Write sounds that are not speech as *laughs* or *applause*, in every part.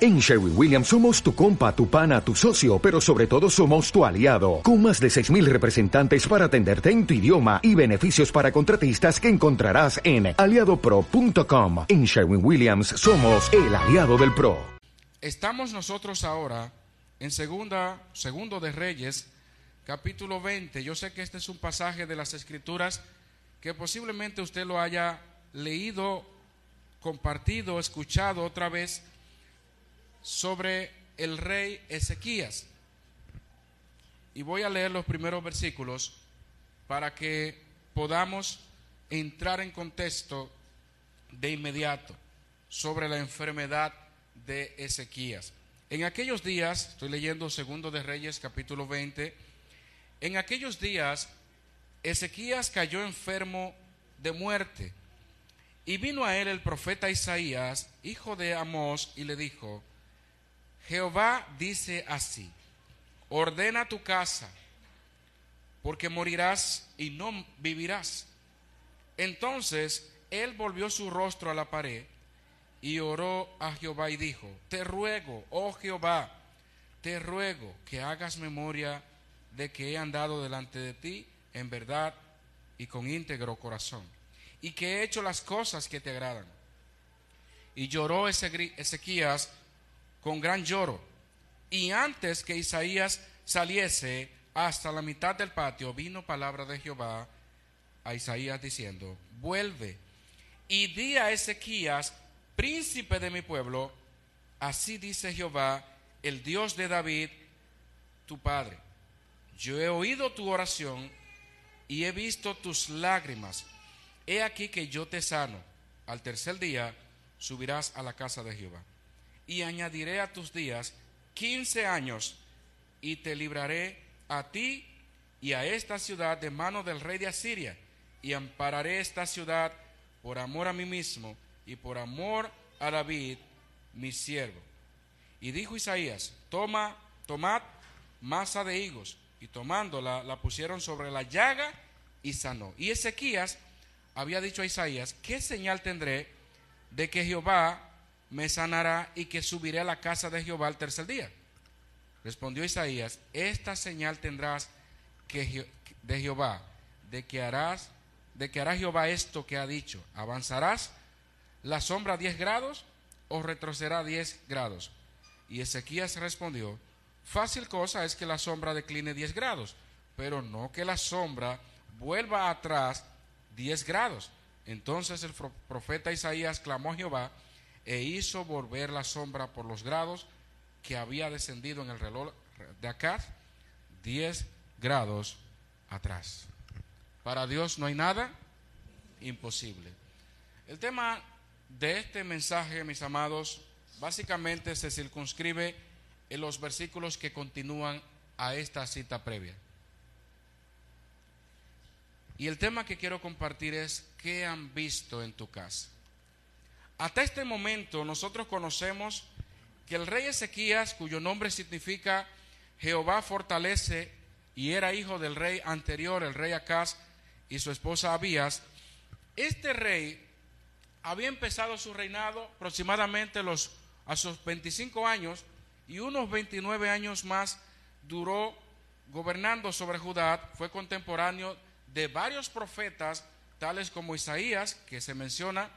En Sherwin Williams somos tu compa, tu pana, tu socio, pero sobre todo somos tu aliado, con más de 6.000 representantes para atenderte en tu idioma y beneficios para contratistas que encontrarás en aliadopro.com. En Sherwin Williams somos el aliado del PRO. Estamos nosotros ahora en segunda, segundo de Reyes, capítulo 20. Yo sé que este es un pasaje de las Escrituras que posiblemente usted lo haya leído, compartido, escuchado otra vez sobre el rey Ezequías. Y voy a leer los primeros versículos para que podamos entrar en contexto de inmediato sobre la enfermedad de Ezequías. En aquellos días, estoy leyendo Segundo de Reyes capítulo 20, en aquellos días Ezequías cayó enfermo de muerte y vino a él el profeta Isaías, hijo de Amós, y le dijo, Jehová dice así, ordena tu casa, porque morirás y no vivirás. Entonces él volvió su rostro a la pared y oró a Jehová y dijo, te ruego, oh Jehová, te ruego que hagas memoria de que he andado delante de ti en verdad y con íntegro corazón, y que he hecho las cosas que te agradan. Y lloró Ezequías con gran lloro. Y antes que Isaías saliese hasta la mitad del patio, vino palabra de Jehová a Isaías diciendo, vuelve y di a Ezequías, príncipe de mi pueblo, así dice Jehová, el Dios de David, tu padre. Yo he oído tu oración y he visto tus lágrimas. He aquí que yo te sano. Al tercer día subirás a la casa de Jehová y añadiré a tus días quince años y te libraré a ti y a esta ciudad de mano del rey de Asiria y ampararé esta ciudad por amor a mí mismo y por amor a David, mi siervo. Y dijo Isaías, toma, tomad masa de higos. Y tomándola, la pusieron sobre la llaga y sanó. Y Ezequías había dicho a Isaías, ¿qué señal tendré de que Jehová me sanará y que subiré a la casa de Jehová el tercer día. Respondió Isaías, esta señal tendrás de Jehová, de que harás, de que hará Jehová esto que ha dicho, avanzarás la sombra 10 grados o retrocederá 10 grados. Y Ezequías respondió, fácil cosa es que la sombra decline 10 grados, pero no que la sombra vuelva atrás 10 grados. Entonces el profeta Isaías clamó a Jehová, e hizo volver la sombra por los grados que había descendido en el reloj de acá 10 grados atrás. Para Dios no hay nada imposible. El tema de este mensaje, mis amados, básicamente se circunscribe en los versículos que continúan a esta cita previa. Y el tema que quiero compartir es, ¿qué han visto en tu casa? Hasta este momento nosotros conocemos que el rey Ezequías, cuyo nombre significa Jehová fortalece, y era hijo del rey anterior, el rey Acaz, y su esposa Abías, este rey había empezado su reinado aproximadamente los, a sus 25 años y unos 29 años más duró gobernando sobre Judá, fue contemporáneo de varios profetas, tales como Isaías, que se menciona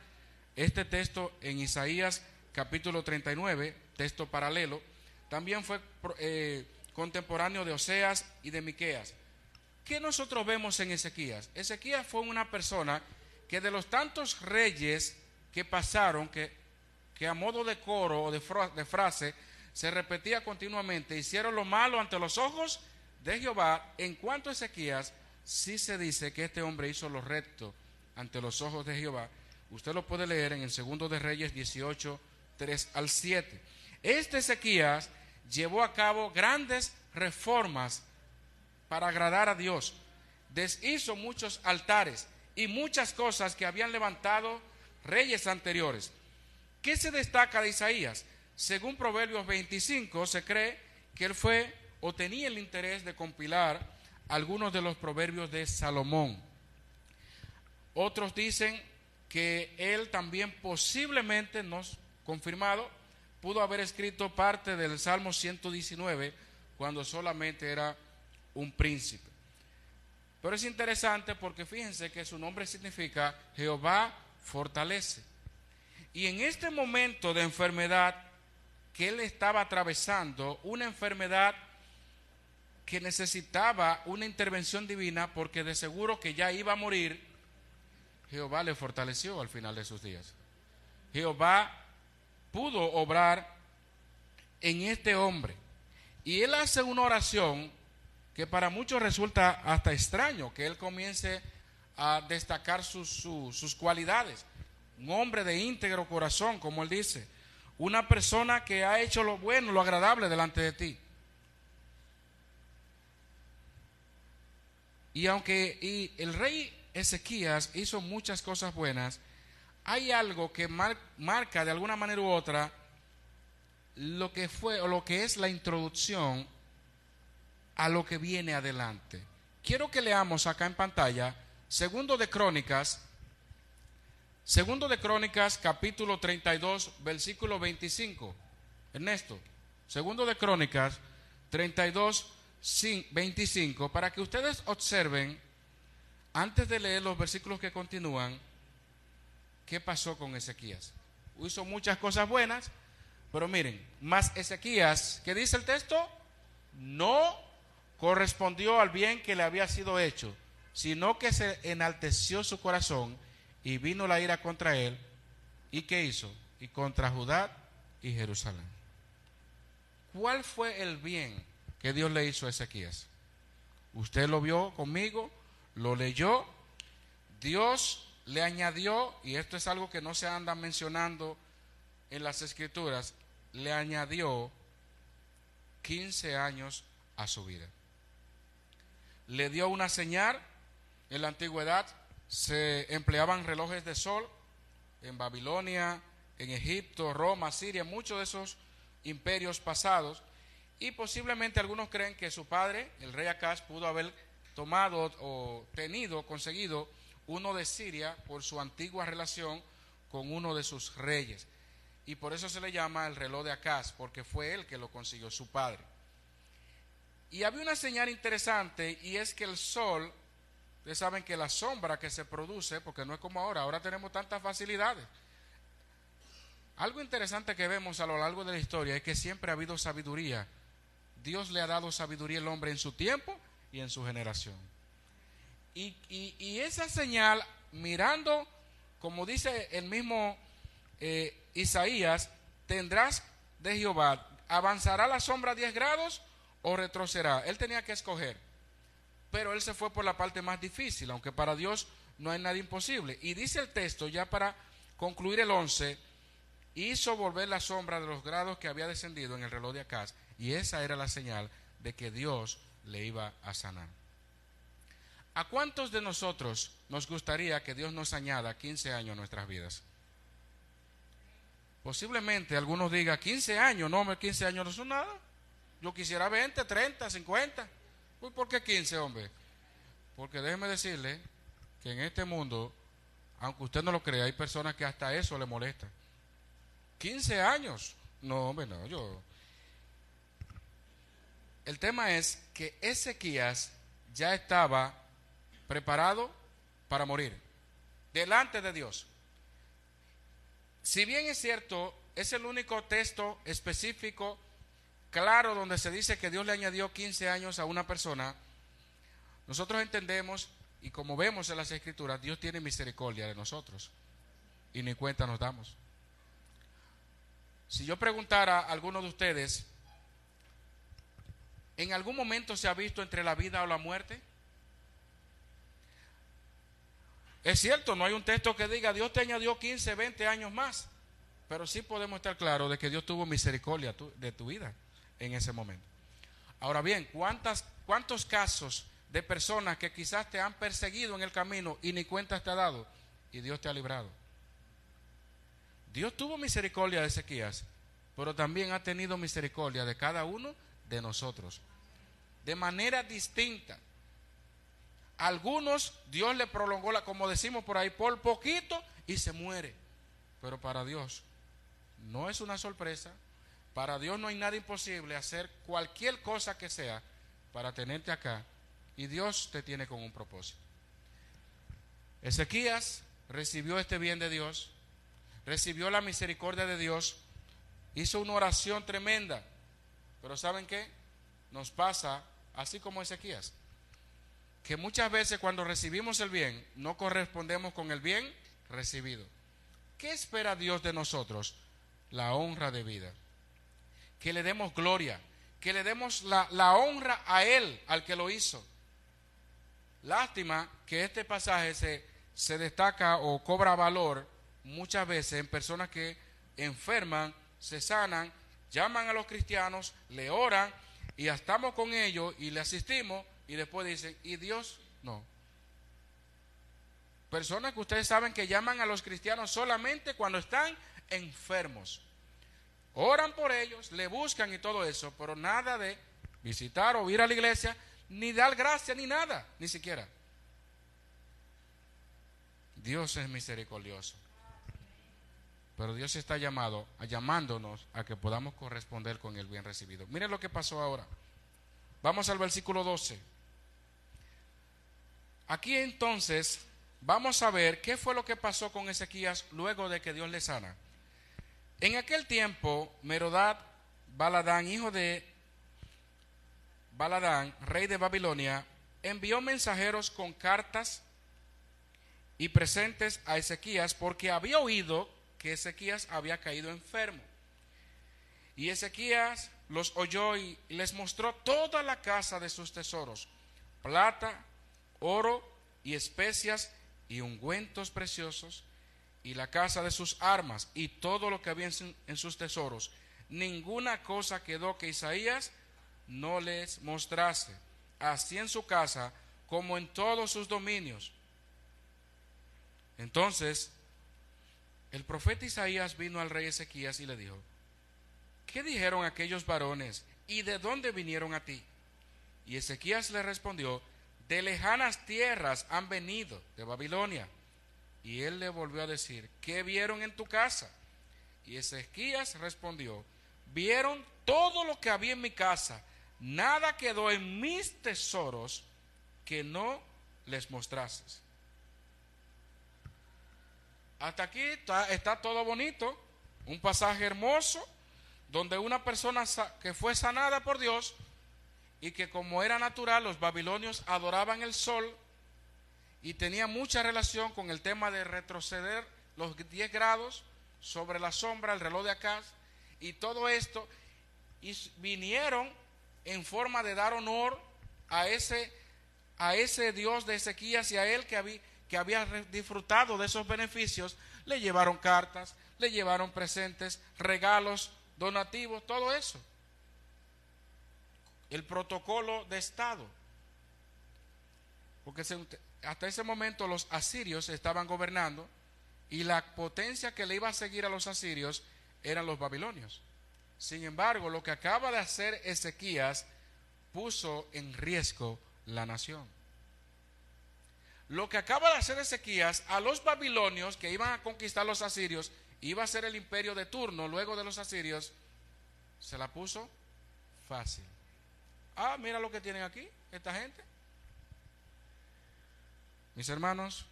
este texto en Isaías capítulo 39, texto paralelo, también fue eh, contemporáneo de Oseas y de Miqueas. ¿Qué nosotros vemos en Ezequías? Ezequías fue una persona que de los tantos reyes que pasaron, que, que a modo de coro o de, de frase se repetía continuamente, hicieron lo malo ante los ojos de Jehová, en cuanto a Ezequías, sí se dice que este hombre hizo lo recto ante los ojos de Jehová Usted lo puede leer en el segundo de Reyes 18, 3 al 7. Este Ezequías llevó a cabo grandes reformas para agradar a Dios. Deshizo muchos altares y muchas cosas que habían levantado reyes anteriores. ¿Qué se destaca de Isaías? Según Proverbios 25, se cree que él fue o tenía el interés de compilar algunos de los proverbios de Salomón. Otros dicen que él también posiblemente, no confirmado, pudo haber escrito parte del Salmo 119 cuando solamente era un príncipe. Pero es interesante porque fíjense que su nombre significa Jehová fortalece. Y en este momento de enfermedad que él estaba atravesando, una enfermedad que necesitaba una intervención divina porque de seguro que ya iba a morir, Jehová le fortaleció al final de sus días. Jehová pudo obrar en este hombre. Y él hace una oración que para muchos resulta hasta extraño, que él comience a destacar sus, sus, cualidades. Un hombre de íntegro corazón, como él dice. Una persona que ha hecho lo bueno, lo agradable delante de ti. Y aunque y el rey Ezequías hizo muchas cosas buenas, hay algo que marca de alguna manera u otra lo que fue o lo que es la introducción a lo que viene adelante. Quiero que leamos acá en pantalla Segundo de Crónicas, Segundo de Crónicas, capítulo 32, versículo 25. Ernesto, Segundo de Crónicas 32, 25, para que ustedes observen, antes de leer los versículos que continúan, ¿qué pasó con Ezequías? Hizo muchas cosas buenas, pero miren, más Ezequías, ¿qué dice el texto? No correspondió al bien que le había sido hecho, sino que se enalteció su corazón y vino la ira contra él. ¿Y qué hizo? Y contra Judá y Jerusalén. ¿Cuál fue el bien que Dios le hizo a Ezequías? Usted lo vio conmigo, lo leyó, Dios le añadió, y esto es algo que no se anda mencionando en las escrituras, le añadió 15 años a su vida. Le dio una señal, en la antigüedad se empleaban relojes de sol, en Babilonia, en Egipto, Roma, Siria, muchos de esos imperios pasados, y posiblemente algunos creen que su padre, el rey Acaz, pudo haber tomado o tenido, conseguido uno de Siria por su antigua relación con uno de sus reyes. Y por eso se le llama el reloj de Acaz, porque fue él que lo consiguió, su padre. Y había una señal interesante y es que el sol, ustedes saben que la sombra que se produce, porque no es como ahora, ahora tenemos tantas facilidades. Algo interesante que vemos a lo largo de la historia es que siempre ha habido sabiduría. Dios le ha dado sabiduría al hombre en su tiempo y en su generación. Y, esa señal, mirando, como dice el mismo eh, Isaías, tendrás de Jehová, ¿avanzará la sombra 10 grados o retrocederá? Él tenía que escoger, pero él se fue por la parte más difícil, aunque para Dios no hay nada imposible. Y dice el texto, ya para concluir el 11, hizo volver la sombra de los grados que había descendido en el reloj de Acaz, y esa era la señal de que Dios le iba a sanar. ¿A cuántos de nosotros nos gustaría que Dios nos añada 15 años a nuestras vidas? Posiblemente algunos digan, 15 años, no, 15 años no son nada. Yo quisiera 20, 30, 50. Pues, ¿Por qué 15, hombre? Porque déjeme decirle que en este mundo, aunque usted no lo crea, hay personas que hasta eso le molesta. 15 años. No, hombre, no, yo. El tema es que Ezequías ya estaba preparado para morir, delante de Dios. Si bien es cierto, es el único texto específico, claro, donde se dice que Dios le añadió 15 años a una persona, nosotros entendemos y como vemos en las escrituras, Dios tiene misericordia de nosotros y ni cuenta nos damos. Si yo preguntara a alguno de ustedes, ¿en algún momento se ha visto entre la vida o la muerte? Es cierto, no hay un texto que diga Dios te añadió 15, 20 años más. pero sí podemos estar claros de que Dios tuvo misericordia de tu vida en ese momento. Ahora bien, ¿cuántas, ¿cuántos casos de personas que quizás te han perseguido en el camino y ni cuenta te ha dado y Dios te ha librado? Dios tuvo misericordia de Ezequías, pero también ha tenido misericordia de cada uno de nosotros, de manera distinta. Algunos Dios le prolongó la, como decimos por ahí, por poquito y se muere. Pero para Dios no es una sorpresa. Para Dios no hay nada imposible hacer cualquier cosa que sea para tenerte acá. Y Dios te tiene con un propósito. Ezequías recibió este bien de Dios, recibió la misericordia de Dios, hizo una oración tremenda. Pero ¿saben qué? Nos pasa así como Ezequías que muchas veces cuando recibimos el bien no correspondemos con el bien recibido. ¿Qué espera Dios de nosotros? La honra de vida. Que le demos gloria, que le demos la, la honra a Él, al que lo hizo. Lástima que este pasaje se, se destaca o cobra valor muchas veces en personas que enferman, se sanan, llaman a los cristianos, le oran y estamos con ellos y le asistimos y después dicen, ¿y Dios? No. Personas que ustedes saben que llaman a los cristianos solamente cuando están enfermos. Oran por ellos, le buscan y todo eso, pero nada de visitar o ir a la iglesia, ni dar gracia, ni nada, ni siquiera. Dios es misericordioso. Pero Dios está llamado, llamándonos a que podamos corresponder con el bien recibido. Miren lo que pasó ahora. Vamos al versículo 12. Aquí entonces vamos a ver qué fue lo que pasó con Ezequías luego de que Dios le sana. En aquel tiempo, Merodad Baladán, hijo de Baladán, rey de Babilonia, envió mensajeros con cartas y presentes a Ezequías porque había oído Ezequías había caído enfermo. Y Ezequías los oyó y les mostró toda la casa de sus tesoros, plata, oro y especias y ungüentos preciosos, y la casa de sus armas y todo lo que había en sus tesoros. Ninguna cosa quedó que Isaías no les mostrase, así en su casa como en todos sus dominios. Entonces, el profeta Isaías vino al rey Ezequías y le dijo, ¿qué dijeron aquellos varones y de dónde vinieron a ti? Y Ezequías le respondió, de lejanas tierras han venido, de Babilonia. Y él le volvió a decir, ¿qué vieron en tu casa? Y Ezequías respondió, vieron todo lo que había en mi casa, nada quedó en mis tesoros que no les mostrases. Hasta aquí está, todo bonito, un pasaje hermoso, donde una persona que fue sanada por Dios y que como era natural, los babilonios adoraban el sol y tenía mucha relación con el tema de retroceder los 10 grados sobre la sombra, el reloj de acá y todo esto, y vinieron en forma de dar honor a ese, a ese Dios de Ezequías y a él que había, que había disfrutado de esos beneficios, le llevaron cartas, le llevaron presentes, regalos, donativos, todo eso el protocolo de Estado. Porque hasta ese momento los asirios estaban gobernando y la potencia que le iba a seguir a los asirios eran los babilonios. Sin embargo, lo que acaba de hacer Ezequías puso en riesgo la nación. Lo que acaba de hacer Ezequías a los babilonios que iban a conquistar los asirios, iba a ser el imperio de turno luego de los asirios, se la puso fácil. Ah, mira lo que tienen aquí, esta gente. Mis hermanos,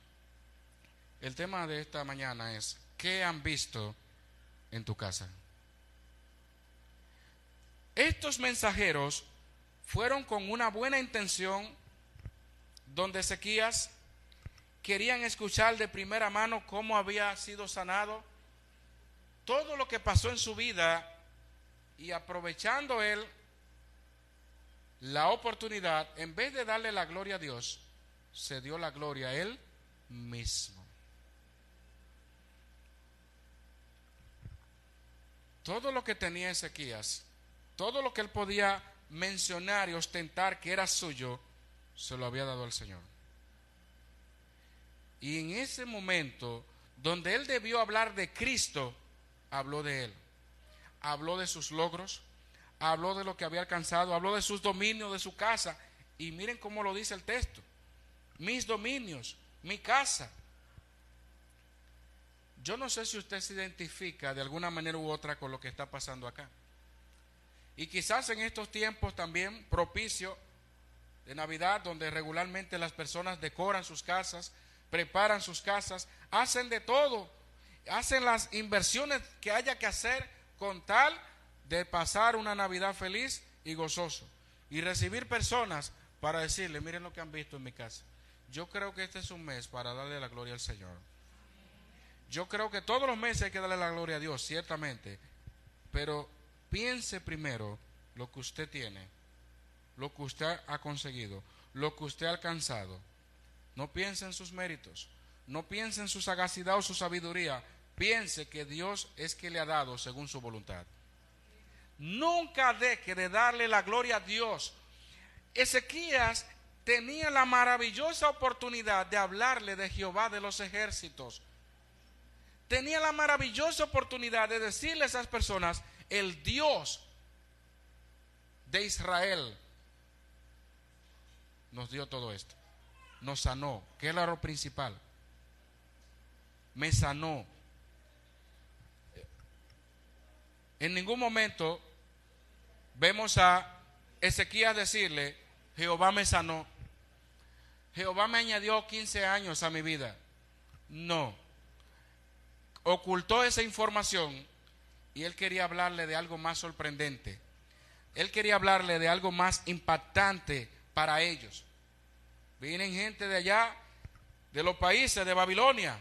el tema de esta mañana es, ¿qué han visto en tu casa? Estos mensajeros fueron con una buena intención donde Ezequías querían escuchar de primera mano cómo había sido sanado, todo lo que pasó en su vida y aprovechando él la oportunidad, en vez de darle la gloria a Dios, se dio la gloria a Él mismo. todo lo que tenía Ezequías, todo lo que él podía mencionar y ostentar que era suyo, se lo había dado al Señor. Y en ese momento, donde él debió hablar de Cristo, habló de él. Habló de sus logros, habló de lo que había alcanzado, habló de sus dominios, de su casa. Y miren cómo lo dice el texto. Mis dominios, mi casa. Yo no sé si usted se identifica de alguna manera u otra con lo que está pasando acá. Y quizás en estos tiempos también propicio de Navidad, donde regularmente las personas decoran sus casas, preparan sus casas, hacen de todo, hacen las inversiones que haya que hacer con tal de pasar una Navidad feliz y gozoso. Y recibir personas para decirle, miren lo que han visto en mi casa. Yo creo que este es un mes para darle la gloria al Señor. Yo creo que todos los meses hay que darle la gloria a Dios, ciertamente. Pero piense primero lo que usted tiene, lo que usted ha conseguido, lo que usted ha alcanzado. No piense en sus méritos, no piense en su sagacidad o su sabiduría. Piense que Dios es que le ha dado según su voluntad. Nunca deje de darle la gloria a Dios. Ezequías tenía la maravillosa oportunidad de hablarle de Jehová de los ejércitos. Tenía la maravillosa oportunidad de decirle a esas personas, el Dios de Israel nos dio todo esto. Nos sanó, que es lo principal. Me sanó. En ningún momento vemos a Ezequías decirle, Jehová me sanó. Jehová me añadió 15 años a mi vida. No. Ocultó esa información y él quería hablarle de algo más sorprendente. Él quería hablarle de algo más impactante para ellos. Vienen gente de allá, de los países, de Babilonia,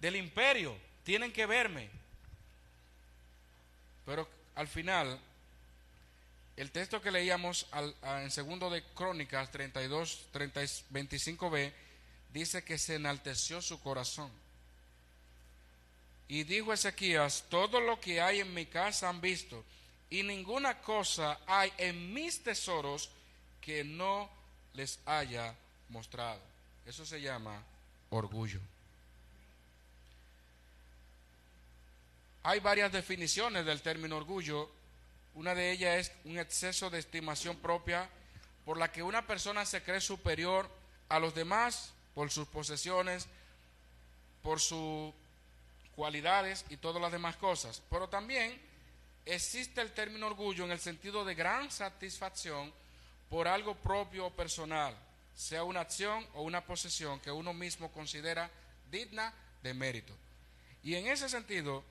del imperio, tienen que verme. Pero al final, el texto que leíamos en segundo de Crónicas 32, 30, 25b, dice que se enalteció su corazón. Y dijo Ezequías, todo lo que hay en mi casa han visto, y ninguna cosa hay en mis tesoros que no les haya mostrado. Eso se llama orgullo. Hay varias definiciones del término orgullo. Una de ellas es un exceso de estimación propia por la que una persona se cree superior a los demás por sus posesiones, por sus cualidades y todas las demás cosas. Pero también existe el término orgullo en el sentido de gran satisfacción por algo propio o personal, sea una acción o una posesión que uno mismo considera digna de mérito. Y en ese sentido,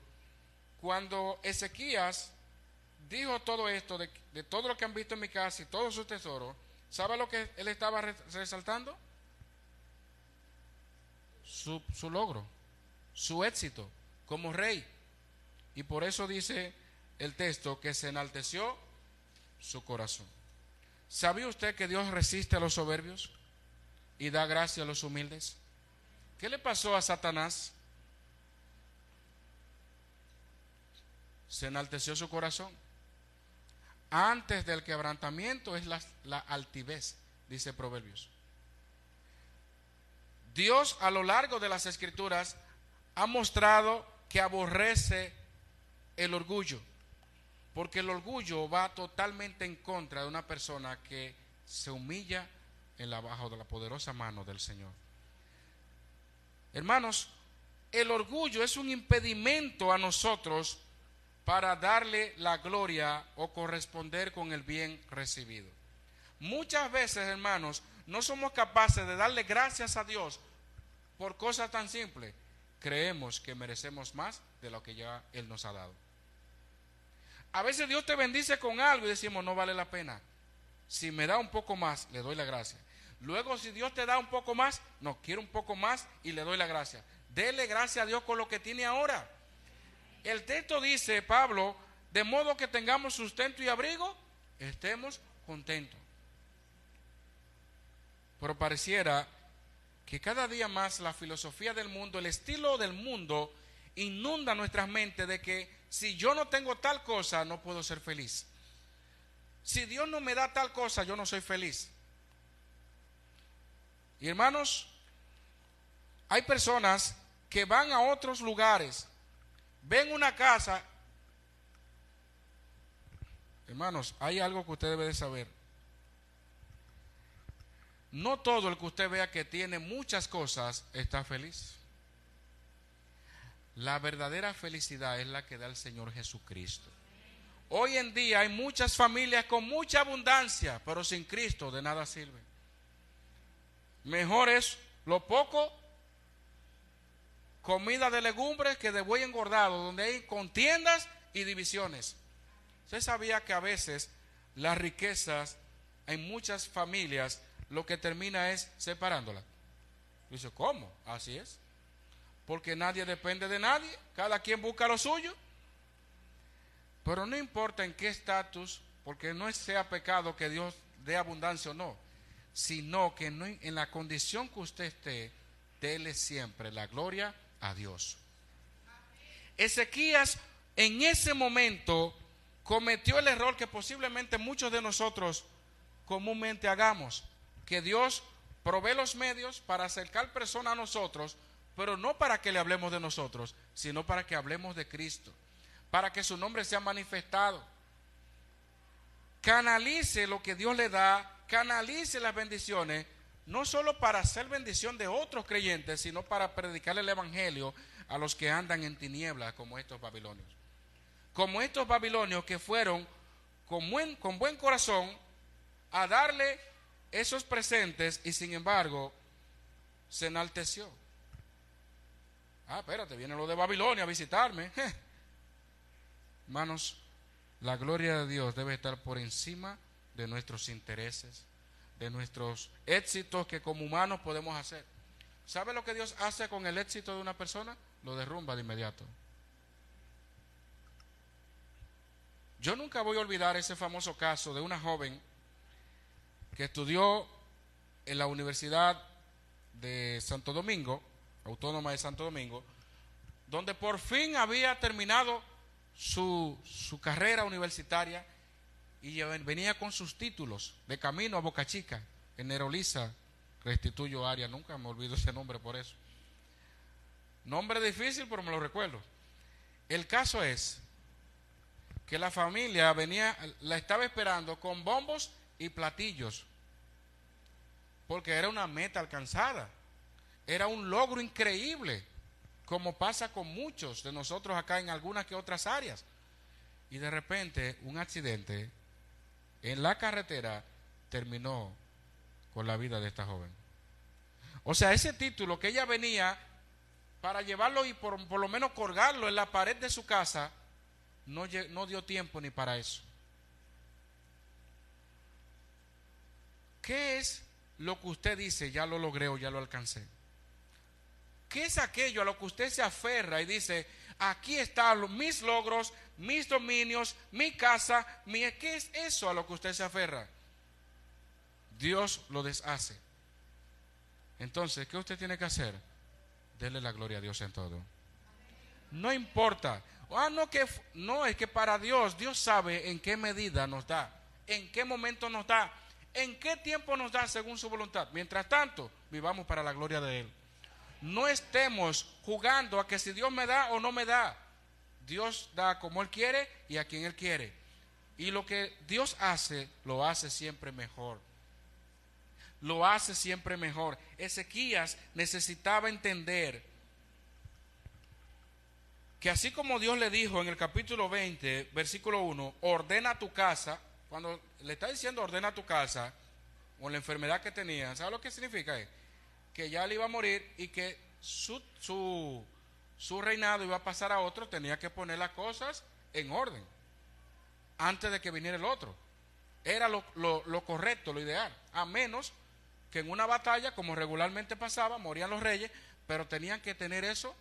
cuando Ezequías dijo todo esto, de, todo lo que han visto en mi casa y todos sus tesoros, ¿sabe lo que él estaba resaltando? Su logro, su éxito como rey. Y por eso dice el texto que se enalteció su corazón. ¿Sabía usted que Dios resiste a los soberbios y da gracia a los humildes? ¿Qué le pasó a Satanás? Se enalteció su corazón. Antes del quebrantamiento es la, la altivez, dice Proverbios. Dios a lo largo de las escrituras ha mostrado que aborrece el orgullo. Porque el orgullo va totalmente en contra de una persona que se humilla en la bajo de la poderosa mano del Señor. Hermanos, el orgullo es un impedimento a nosotros para darle la gloria o corresponder con el bien recibido. Muchas veces, hermanos, no somos capaces de darle gracias a Dios por cosas tan simples. Creemos que merecemos más de lo que ya Él nos ha dado. A veces Dios te bendice con algo y decimos, no vale la pena. Si me da un poco más, le doy la gracia. Luego, si Dios te da un poco más, no, quiero un poco más y le doy la gracia. Dele gracia a Dios con lo que tiene ahora. El texto dice, Pablo, de modo que tengamos sustento y abrigo, estemos contentos. Pero pareciera que cada día más la filosofía del mundo, el estilo del mundo, inunda nuestras mentes de que si yo no tengo tal cosa, no puedo ser feliz. Si Dios no me da tal cosa, yo no soy feliz. Y hermanos, hay personas que van a otros lugares, ven una casa. Hermanos, hay algo que usted debe de saber. No todo el que usted vea que tiene muchas cosas está feliz. La verdadera felicidad es la que da el Señor Jesucristo. Hoy en día hay muchas familias con mucha abundancia, pero sin Cristo de nada sirve. Mejor es lo poco comida de legumbres que de buey engordado, donde hay contiendas y divisiones. Usted sabía que a veces las riquezas en muchas familias lo que termina es separándolas. Dice, ¿cómo? Así es. Porque nadie depende de nadie, cada quien busca lo suyo. Pero no importa en qué estatus, porque no sea pecado que Dios dé abundancia o no, sino que en la condición que usted esté, dele siempre la gloria a Dios. Ezequías en ese momento cometió el error que posiblemente muchos de nosotros comúnmente hagamos, que Dios provee los medios para acercar personas a nosotros, pero no para que le hablemos de nosotros, sino para que hablemos de Cristo, para que su nombre sea manifestado. Canalice lo que Dios le da, canalice las bendiciones no solo para hacer bendición de otros creyentes, sino para predicar el Evangelio a los que andan en tinieblas como estos babilonios. Como estos babilonios que fueron con buen, con buen corazón a darle esos presentes y sin embargo se enalteció. Ah, espérate, viene lo de Babilonia a visitarme. *laughs* Hermanos, la gloria de Dios debe estar por encima de nuestros intereses, de nuestros éxitos que como humanos podemos hacer. ¿Sabe lo que Dios hace con el éxito de una persona? Lo derrumba de inmediato. Yo nunca voy a olvidar ese famoso caso de una joven que estudió en la Universidad de Santo Domingo, Autónoma de Santo Domingo, donde por fin había terminado su, su carrera universitaria y venía con sus títulos de camino a Boca Chica, en Nerolisa, Restituyo Área, nunca me olvido ese nombre por eso. Nombre difícil, pero me lo recuerdo. El caso es que la familia venía, la estaba esperando con bombos y platillos, porque era una meta alcanzada, era un logro increíble, como pasa con muchos de nosotros acá en algunas que otras áreas. Y de repente un accidente en la carretera terminó con la vida de esta joven. O sea, ese título que ella venía para llevarlo y por, por lo menos colgarlo en la pared de su casa, no, no dio tiempo ni para eso. ¿Qué es lo que usted dice, ya lo logré o ya lo alcancé? ¿Qué es aquello a lo que usted se aferra y dice, aquí están mis logros, mis dominios, mi casa. ¿qué es eso a lo que usted se aferra? Dios lo deshace. Entonces, ¿qué usted tiene que hacer? Dele la gloria a Dios en todo. No importa. Ah, no, que, no, es que para Dios, Dios sabe en qué medida nos da, en qué momento nos da, en qué tiempo nos da según su voluntad. Mientras tanto, vivamos para la gloria de Él. No estemos jugando a que si Dios me da o no me da. Dios da como Él quiere y a quien Él quiere. Y lo que Dios hace, lo hace siempre mejor. Lo hace siempre mejor. Ezequías necesitaba entender que así como Dios le dijo en el capítulo 20, versículo 1, ordena tu casa, cuando le está diciendo ordena tu casa, o la enfermedad que tenía, ¿sabe lo que significa? Que ya le iba a morir y que su, su, reinado iba a pasar a otro, tenía que poner las cosas en orden antes de que viniera el otro. Era lo, lo, correcto, lo ideal. A menos que en una batalla, como regularmente pasaba, morían los reyes, pero tenían que tener eso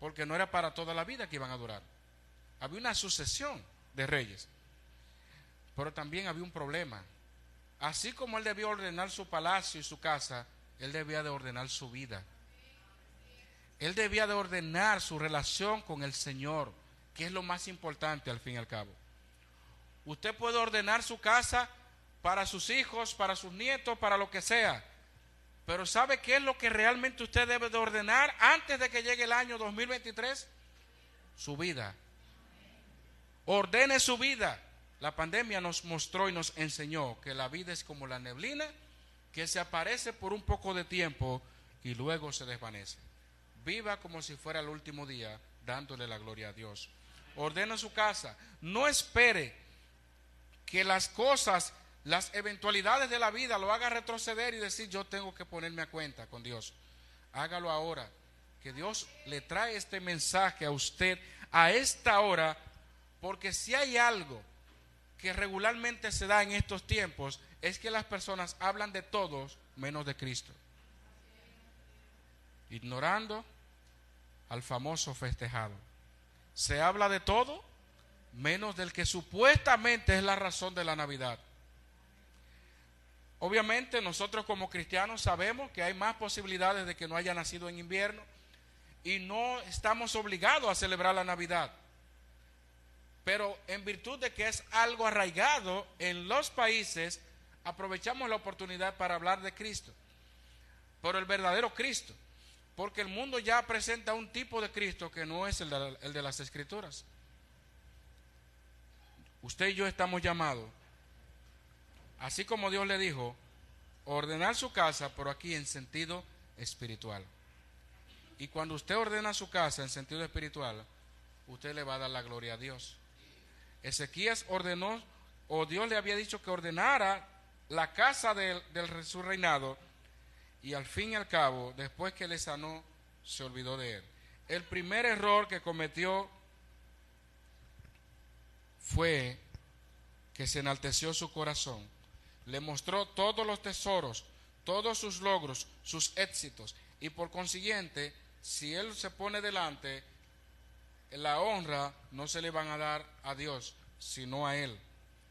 porque no era para toda la vida que iban a durar. Había una sucesión de reyes. Pero también había un problema. Así como él debía ordenar su palacio y su casa, él debía de ordenar su vida. él debía de ordenar su relación con el Señor, que es lo más importante al fin y al cabo. Usted puede ordenar su casa para sus hijos, para sus nietos, para lo que sea. Pero ¿sabe qué es lo que realmente usted debe de ordenar antes de que llegue el año 2023? Su vida. Ordene su vida. La pandemia nos mostró y nos enseñó que la vida es como la neblina que se aparece por un poco de tiempo y luego se desvanece. Viva como si fuera el último día, dándole la gloria a Dios. Ordena su casa. No espere que las cosas, las eventualidades de la vida lo haga retroceder y decir yo tengo que ponerme a cuenta con Dios. Hágalo ahora. Que Dios le trae este mensaje a usted a esta hora, porque si hay algo que regularmente se da en estos tiempos es que las personas hablan de todos menos de Cristo. Ignorando al famoso festejado. Se habla de todo menos del que supuestamente es la razón de la Navidad. Obviamente nosotros como cristianos sabemos que hay más posibilidades de que no haya nacido en invierno y no estamos obligados a celebrar la Navidad pero en virtud de que es algo arraigado en los países, aprovechamos la oportunidad para hablar de Cristo, pero el verdadero Cristo, porque el mundo ya presenta un tipo de Cristo que no es el de, el de las escrituras. Usted y yo estamos llamados, así como Dios le dijo, ordenar su casa, pero aquí en sentido espiritual. Y cuando usted ordena su casa en sentido espiritual, usted le va a dar la gloria a Dios. Ezequías ordenó, o Dios le había dicho que ordenara la casa del, su reinado, y al fin y al cabo, después que le sanó, se olvidó de él. El primer error que cometió fue que se enalteció su corazón. Le mostró todos los tesoros, todos sus logros, sus éxitos. Y por consiguiente, si él se pone delante, la honra no se le van a dar a Dios, sino a Él.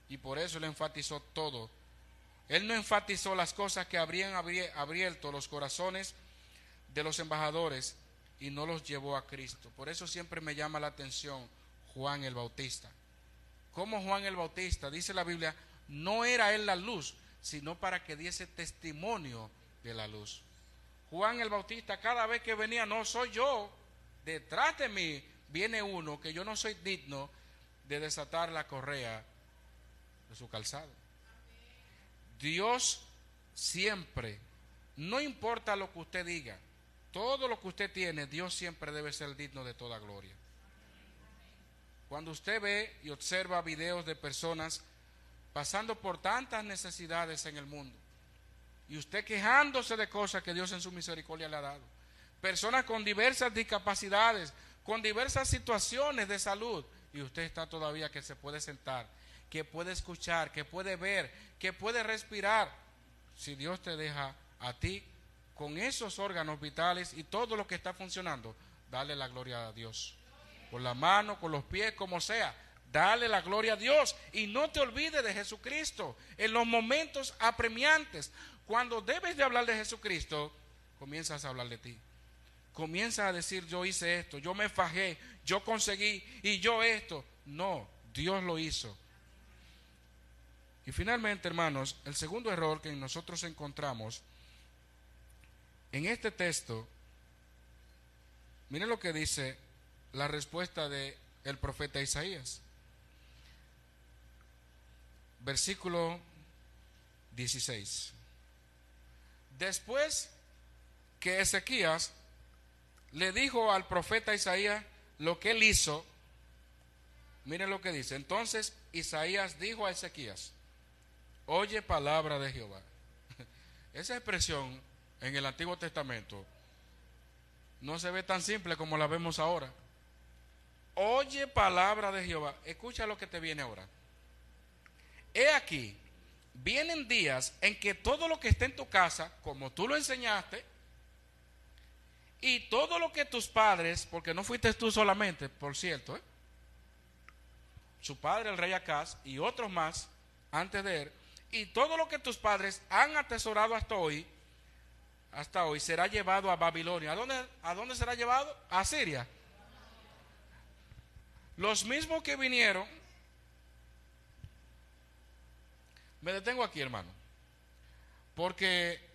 Y por eso Él enfatizó todo. Él no enfatizó las cosas que habrían abierto los corazones de los embajadores y no los llevó a Cristo. Por eso siempre me llama la atención Juan el Bautista. Como Juan el Bautista, dice la Biblia, no era él la luz, sino para que diese testimonio de la luz. Juan el Bautista, cada vez que venía, no soy yo, detrás de mí viene uno que yo no soy digno de desatar la correa de su calzado. Dios siempre, no importa lo que usted diga, todo lo que usted tiene, Dios siempre debe ser digno de toda gloria. Cuando usted ve y observa videos de personas pasando por tantas necesidades en el mundo, y usted quejándose de cosas que Dios en su misericordia le ha dado, personas con diversas discapacidades, con diversas situaciones de salud y usted está todavía que se puede sentar, que puede escuchar, que puede ver, que puede respirar. Si Dios te deja a ti con esos órganos vitales y todo lo que está funcionando, dale la gloria a Dios. Con la mano, con los pies, como sea, dale la gloria a Dios y no te olvides de Jesucristo. En los momentos apremiantes, cuando debes de hablar de Jesucristo, comienzas a hablar de ti comienza a decir yo hice esto, yo me fajé, yo conseguí y yo esto. No, Dios lo hizo. Y finalmente, hermanos, el segundo error que nosotros encontramos en este texto, miren lo que dice la respuesta del el profeta Isaías. Versículo 16. Después que Ezequías le dijo al profeta Isaías lo que él hizo. Miren lo que dice. Entonces Isaías dijo a Ezequías, oye palabra de Jehová. *laughs* Esa expresión en el Antiguo Testamento no se ve tan simple como la vemos ahora. Oye palabra de Jehová. Escucha lo que te viene ahora. He aquí, vienen días en que todo lo que esté en tu casa, como tú lo enseñaste, y todo lo que tus padres, porque no fuiste tú solamente, por cierto, ¿eh? su padre, el rey Acaz, y otros más antes de él, y todo lo que tus padres han atesorado hasta hoy, hasta hoy será llevado a Babilonia. ¿A dónde, ¿A dónde será llevado? A Siria. Los mismos que vinieron, me detengo aquí hermano, porque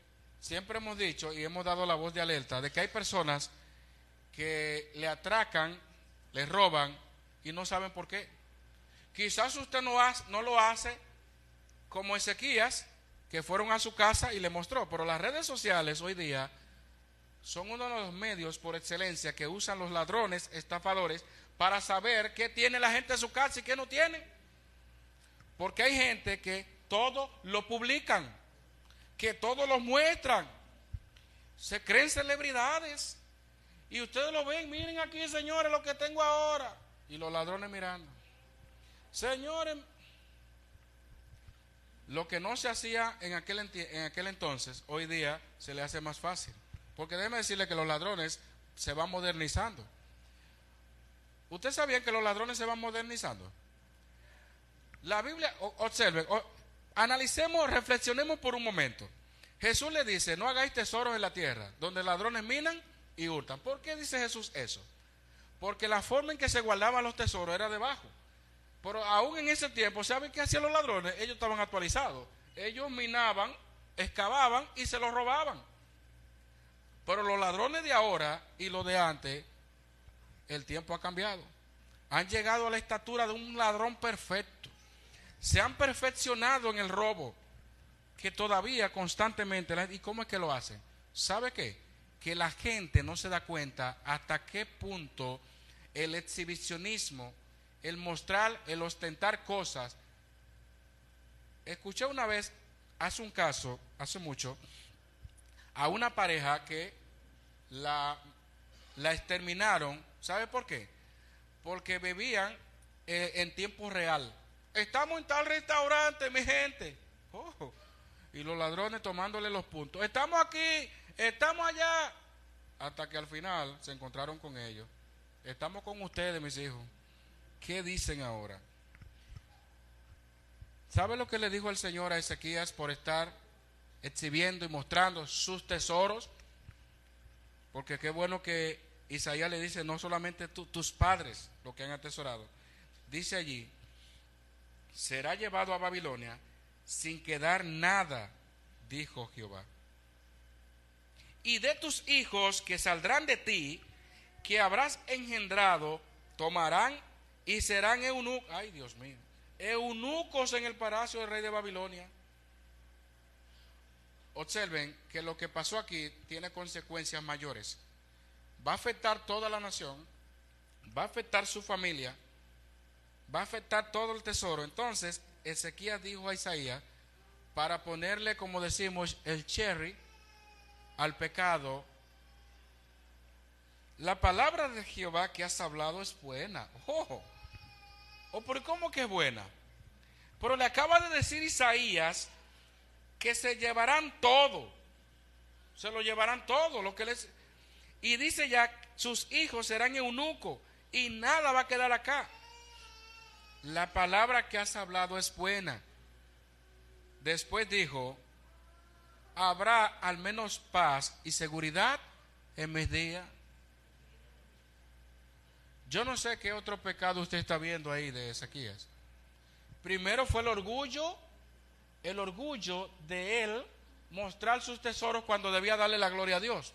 siempre hemos dicho y hemos dado la voz de alerta de que hay personas que le atracan, le roban y no saben por qué. Quizás usted no, no lo hace como Ezequías, que fueron a su casa y le mostró, pero las redes sociales hoy día son uno de los medios por excelencia que usan los ladrones, estafadores, para saber qué tiene la gente en su casa y qué no tiene. Porque hay gente que todo lo publican, que todo lo muestran, se creen celebridades. Y ustedes lo ven, miren aquí, señores, lo que tengo ahora. Y los ladrones mirando. Señores, lo que no se hacía en aquel, en aquel entonces, hoy día se le hace más fácil. Porque déjeme decirle que los ladrones se van modernizando. ¿Usted sabía que los ladrones se van modernizando? La Biblia, observe, analicemos, reflexionemos por un momento. Jesús le dice, no hagáis tesoros en la tierra, donde ladrones minan y hurtan. ¿Por qué dice Jesús eso? Porque la forma en que se guardaban los tesoros era debajo. Pero aún en ese tiempo, ¿saben qué hacían los ladrones? Ellos estaban actualizados. Ellos minaban, excavaban y se los robaban. Pero los ladrones de ahora y los de antes el tiempo ha cambiado. Han llegado a la estatura de un ladrón perfecto. Se han perfeccionado en el robo, que todavía constantemente, ¿y cómo es que lo hacen? ¿Sabe qué? Que la gente no se da cuenta hasta qué punto el exhibicionismo, el mostrar, el ostentar cosas. Escuché una vez, hace un caso, hace mucho, a una pareja que la, la exterminaron ¿Sabe por qué? Porque bebían eh, en tiempo real. Estamos en tal restaurante, mi gente. Y los ladrones tomándole los puntos. Estamos aquí, estamos allá. Hasta que al final se encontraron con ellos. Estamos con ustedes, mis hijos. ¿Qué dicen ahora? ¿Sabe lo que le dijo el Señor a Ezequías por estar exhibiendo y mostrando sus tesoros? Porque qué bueno que Isaías le dice, no solamente tus padres lo que han atesorado, dice allí, será llevado a Babilonia sin quedar nada, dijo Jehová. Y de tus hijos que saldrán de ti, que habrás engendrado, tomarán y serán eunucos, ay Dios mío, eunucos en el palacio del rey de Babilonia. Observen que lo que pasó aquí tiene consecuencias mayores va a afectar toda la nación, va a afectar su familia, va a afectar todo el tesoro. Entonces, Ezequías dijo a Isaías, para ponerle, como decimos, el cherry al pecado, la palabra de Jehová que has hablado es buena. Ojo. ¿O por cómo que es buena? Pero le acaba de decir Isaías que se llevarán todo. Se lo llevarán todo. Lo que les, y dice ya, sus hijos serán eunucos y nada va a quedar acá. La palabra que has hablado es buena. Después dijo, habrá al menos paz y seguridad en mis días. Yo no sé qué otro pecado usted está viendo ahí de Ezequías. Primero fue el orgullo, el orgullo de él mostrar sus tesoros cuando debía darle la gloria a Dios.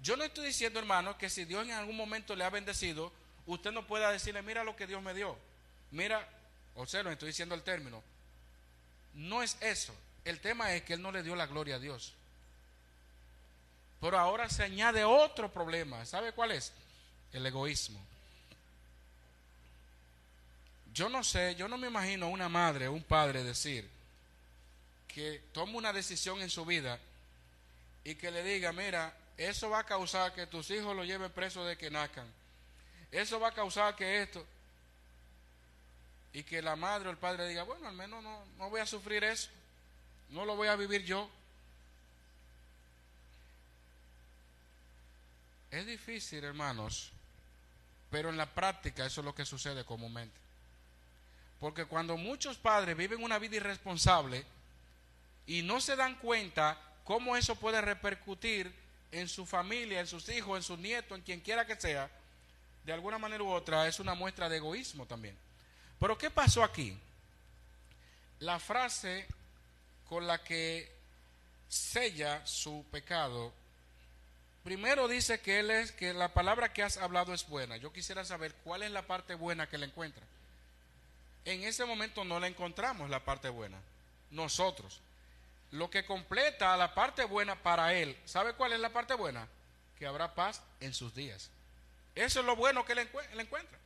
Yo no estoy diciendo, hermano, que si Dios en algún momento le ha bendecido, usted no pueda decirle, mira lo que Dios me dio. Mira, observen, estoy diciendo el término. No es eso. El tema es que Él no le dio la gloria a Dios. Pero ahora se añade otro problema. ¿Sabe cuál es? El egoísmo. Yo no sé, yo no me imagino una madre o un padre decir que toma una decisión en su vida y que le diga, mira, eso va a causar que tus hijos lo lleven preso de que nazcan. Eso va a causar que esto. Y que la madre o el padre diga, bueno, al menos no, no voy a sufrir eso. No lo voy a vivir yo. Es difícil, hermanos, pero en la práctica eso es lo que sucede comúnmente. Porque cuando muchos padres viven una vida irresponsable y no se dan cuenta cómo eso puede repercutir en su familia, en sus hijos, en sus nietos, en quien quiera que sea, de alguna manera u otra es una muestra de egoísmo también. Pero ¿qué pasó aquí? La frase con la que sella su pecado, primero dice que él es que la palabra que has hablado es buena. Yo quisiera saber cuál es la parte buena que le encuentra. En ese momento no le encontramos la parte buena. Nosotros. Lo que completa la parte buena para él, ¿sabe cuál es la parte buena? Que habrá paz en sus días. Eso es lo bueno que él, encuentra.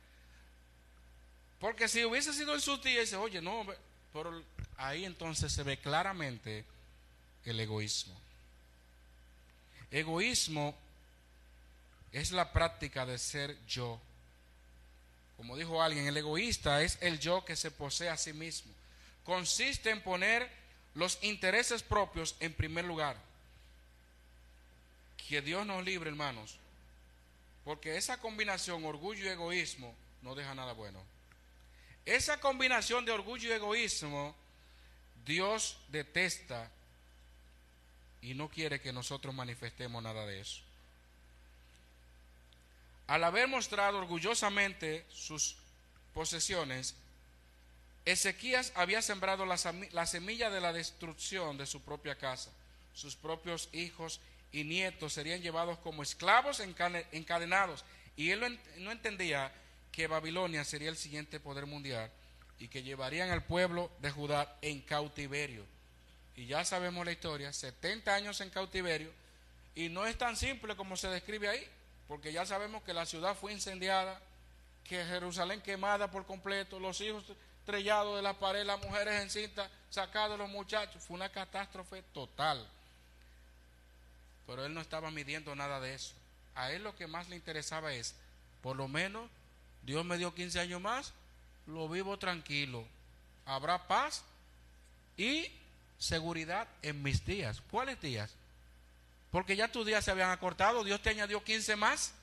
Porque si hubiese sido en sus días, dice, oye, no, pero ahí entonces se ve claramente el egoísmo. Egoísmo es la práctica de ser yo. Como dijo alguien, el egoísta es el yo que se posee a sí mismo. Consiste en poner los intereses propios en primer lugar. Que Dios nos libre, hermanos, porque esa combinación orgullo y egoísmo no deja nada bueno. Esa combinación de orgullo y egoísmo Dios detesta y no quiere que nosotros manifestemos nada de eso. Al haber mostrado orgullosamente sus posesiones, Ezequías había sembrado la, semilla de la destrucción de su propia casa. Sus propios hijos y nietos serían llevados como esclavos encadenados. Y él no entendía que Babilonia sería el siguiente poder mundial y que llevarían al pueblo de Judá en cautiverio. Y ya sabemos la historia, 70 años en cautiverio, y no es tan simple como se describe ahí, porque ya sabemos que la ciudad fue incendiada, que Jerusalén quemada por completo, los hijos estrellado de la pared, las mujeres en cinta, sacados los muchachos. Fue una catástrofe total. Pero él no estaba midiendo nada de eso. A él lo que más le interesaba es, por lo menos, Dios me dio 15 años más, lo vivo tranquilo. Habrá paz y seguridad en mis días. ¿Cuáles días? Porque ya tus días se habían acortado, Dios te añadió 15 más.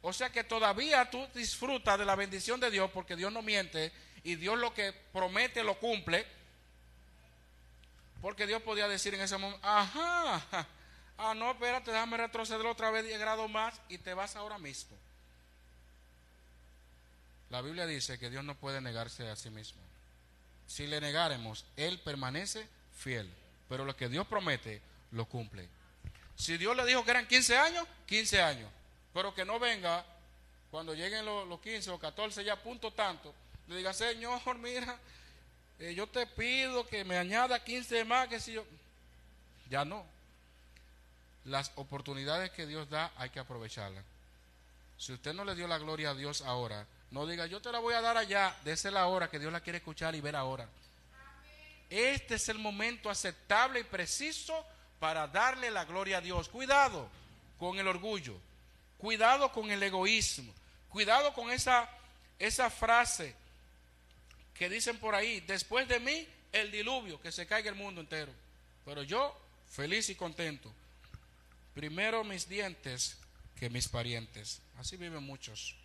O sea que todavía tú disfrutas de la bendición de Dios porque Dios no miente y Dios lo que promete lo cumple. Porque Dios podía decir en ese momento, ajá, ah, no, espérate, déjame retroceder otra vez 10 grados más y te vas ahora mismo. La Biblia dice que Dios no puede negarse a sí mismo. Si le negáremos, Él permanece fiel. Pero lo que Dios promete, lo cumple. Si Dios le dijo que eran 15 años, 15 años. Pero que no venga cuando lleguen los, los 15 o 14 ya punto tanto le diga, Señor, mira, eh, yo te pido que me añada 15 más, que si yo... Ya no. Las oportunidades que Dios da hay que aprovecharlas. Si usted no le dio la gloria a Dios ahora, no diga, yo te la voy a dar allá, dese la hora que Dios la quiere escuchar y ver ahora. Este es el momento aceptable y preciso para darle la gloria a Dios. Cuidado con el orgullo, cuidado con el egoísmo, cuidado con esa, esa frase que dicen por ahí, después de mí el diluvio, que se caiga el mundo entero. Pero yo, feliz y contento. Primero mis dientes que mis parientes. Así viven muchos.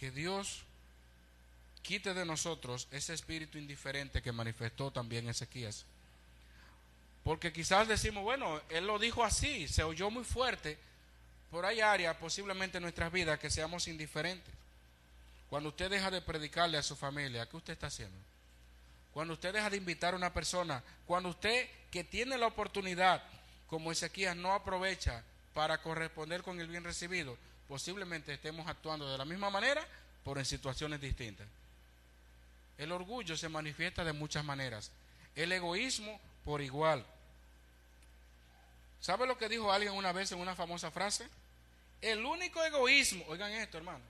Que Dios quite de nosotros ese espíritu indiferente que manifestó también Ezequías. Porque quizás decimos, bueno, él lo dijo así, se oyó muy fuerte. Por hay áreas posiblemente en nuestras vidas que seamos indiferentes. Cuando usted deja de predicarle a su familia, ¿qué usted está haciendo? Cuando usted deja de invitar a una persona, cuando usted que tiene la oportunidad, como Ezequías, no aprovecha para corresponder con el bien recibido, posiblemente estemos actuando de la misma manera, pero en situaciones distintas. El orgullo se manifiesta de muchas maneras. El egoísmo por igual. ¿Sabe lo que dijo alguien una vez en una famosa frase? El único egoísmo, oigan esto hermano,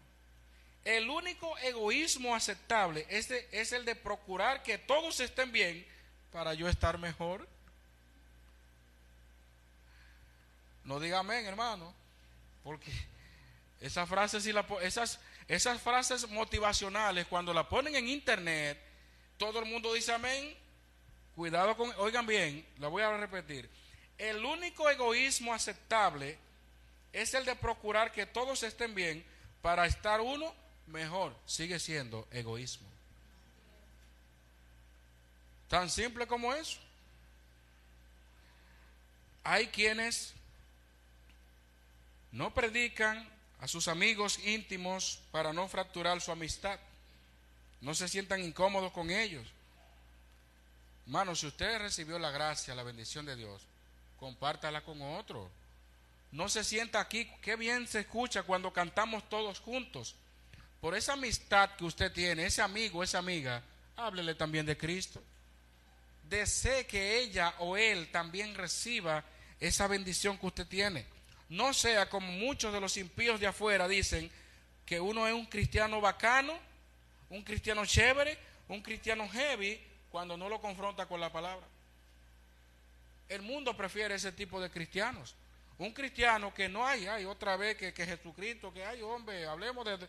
el único egoísmo aceptable es, el de procurar que todos estén bien para yo estar mejor. No diga amén, hermano, porque esa frase, si la, esas, esas frases motivacionales, cuando la ponen en internet, todo el mundo dice amén. Cuidado con, oigan bien, la voy a repetir. El único egoísmo aceptable es el de procurar que todos estén bien para estar uno mejor, sigue siendo egoísmo. Tan simple como eso. hay quienes no predican a sus amigos íntimos para no fracturar su amistad. No se sientan incómodos con ellos. Hermano, si usted recibió la gracia, la bendición de Dios, compártala con otro. No se sienta aquí, qué bien se escucha cuando cantamos todos juntos. Por esa amistad que usted tiene, ese amigo, esa amiga, háblele también de Cristo. Desee que ella o él también reciba esa bendición que usted tiene. No sea como muchos de los impíos de afuera dicen que uno es un cristiano bacano, un cristiano chévere, un cristiano heavy, cuando no lo confronta con la palabra. El mundo prefiere ese tipo de cristianos. Un cristiano que no hay, hay otra vez que, que Jesucristo, que hay, hombre, hablemos de...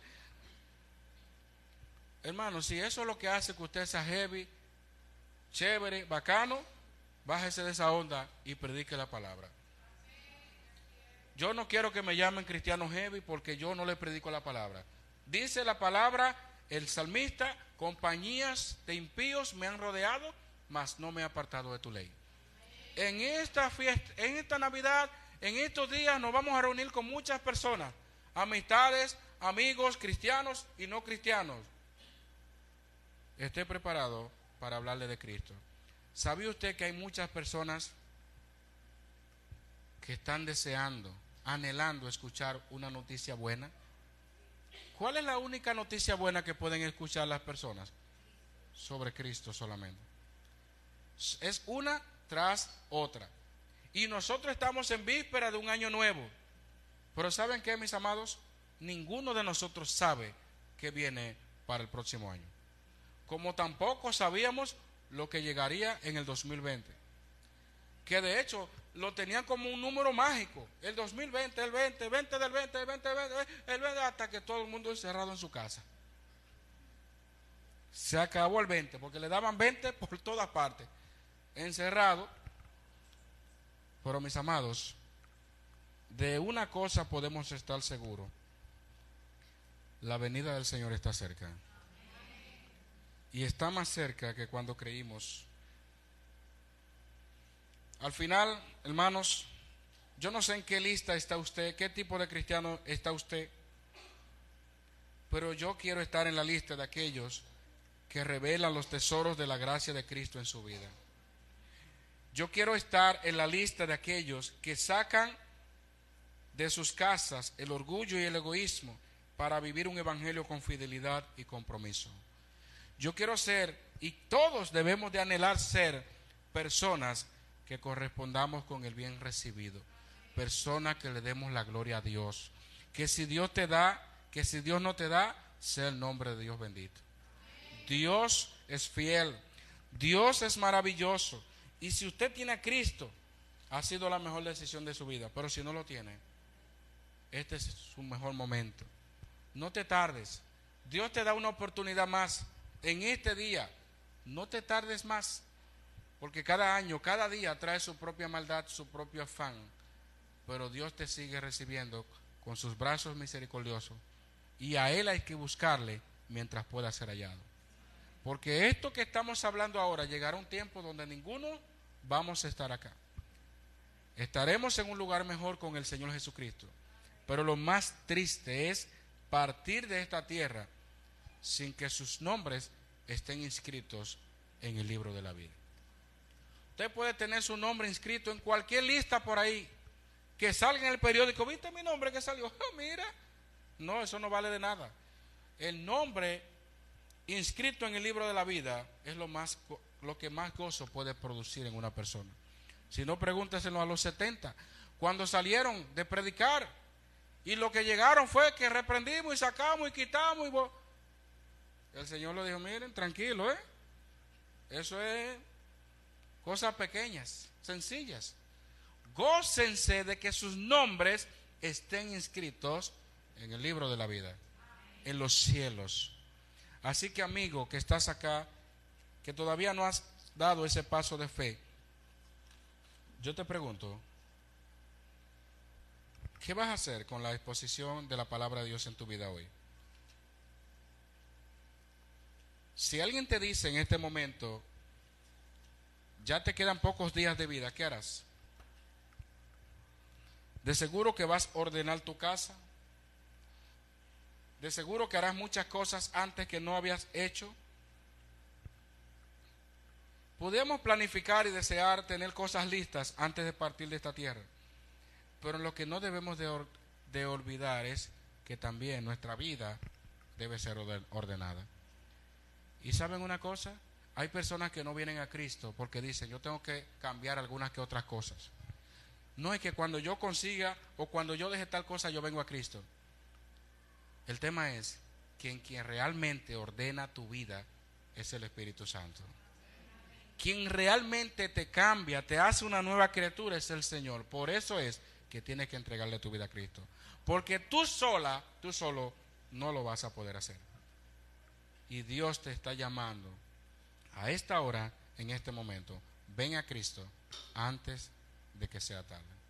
Hermano, si eso es lo que hace que usted sea heavy, chévere, bacano, bájese de esa onda y predique la palabra. Yo no quiero que me llamen cristiano heavy porque yo no le predico la palabra. Dice la palabra, el salmista, compañías de impíos me han rodeado, mas no me he apartado de tu ley. En esta fiesta, en esta Navidad, en estos días nos vamos a reunir con muchas personas, amistades, amigos, cristianos y no cristianos. Esté preparado para hablarle de Cristo. ¿Sabía usted que hay muchas personas que están deseando, anhelando escuchar una noticia buena? ¿Cuál es la única noticia buena que pueden escuchar las personas? Sobre Cristo solamente. Es una tras otra. Y nosotros estamos en víspera de un año nuevo. Pero ¿saben qué, mis amados? Ninguno de nosotros sabe qué viene para el próximo año. Como tampoco sabíamos lo que llegaría en el 2020. Que de hecho lo tenían como un número mágico. El 2020, el 20, el 20 del 20, el 20, el 20, el 20, hasta que todo el mundo encerrado en su casa. Se acabó el 20, porque le daban 20 por todas partes. Encerrado. Pero mis amados, de una cosa podemos estar seguros. La venida del Señor está cerca. Y está más cerca que cuando creímos. Al final, hermanos, yo no sé en qué lista está usted, qué tipo de cristiano está usted, pero yo quiero estar en la lista de aquellos que revelan los tesoros de la gracia de Cristo en su vida. Yo quiero estar en la lista de aquellos que sacan de sus casas el orgullo y el egoísmo para vivir un evangelio con fidelidad y compromiso. Yo quiero ser, y todos debemos de anhelar ser, personas que correspondamos con el bien recibido. Personas que le demos la gloria a Dios. Que si Dios te da, que si Dios no te da, sea el nombre de Dios bendito. Dios es fiel. Dios es maravilloso. Y si usted tiene a Cristo, ha sido la mejor decisión de su vida. Pero si no lo tiene, este es su mejor momento. No te tardes. Dios te da una oportunidad más en este día, no te tardes más, porque cada año, cada día trae su propia maldad, su propio afán, pero Dios te sigue recibiendo con sus brazos misericordiosos y a Él hay que buscarle mientras pueda ser hallado. Porque esto que estamos hablando ahora llegará un tiempo donde ninguno vamos a estar acá. Estaremos en un lugar mejor con el Señor Jesucristo. Pero lo más triste es partir de esta tierra sin que sus nombres estén inscritos en el libro de la vida. Usted puede tener su nombre inscrito en cualquier lista por ahí, que salga en el periódico, ¿viste mi nombre que salió? *laughs* Ah, mira, no, eso no vale de nada. El nombre inscrito en el libro de la vida es lo, más, lo que más gozo puede producir en una persona. Si no, pregúnteselo a los 70, cuando salieron de predicar y lo que llegaron fue que reprendimos y sacamos y quitamos y el Señor le dijo, miren, tranquilo, ¿eh? Eso es cosas pequeñas, sencillas. Gócense de que sus nombres estén inscritos en el libro de la vida, en los cielos. Así que amigo que estás acá, que todavía no has dado ese paso de fe, yo te pregunto, ¿qué vas a hacer con la exposición de la palabra de Dios en tu vida hoy? Si alguien te dice en este momento, ya te quedan pocos días de vida, ¿qué harás? De seguro que vas a ordenar tu casa. De seguro que harás muchas cosas antes que no habías hecho. Podemos planificar y desear tener cosas listas antes de partir de esta tierra. Pero lo que no debemos de, de olvidar es que también nuestra vida debe ser ordenada. ¿Y saben una cosa? Hay personas que no vienen a Cristo porque dicen, yo tengo que cambiar algunas que otras cosas. No es que cuando yo consiga o cuando yo deje tal cosa yo vengo a Cristo. El tema es que en quien realmente ordena tu vida es el Espíritu Santo. Quien realmente te cambia, te hace una nueva criatura es el Señor. Por eso es que tienes que entregarle tu vida a Cristo. Porque tú sola, tú solo, no lo vas a poder hacer. Y Dios te está llamando a esta hora, en este momento. Ven a Cristo antes de que sea tarde.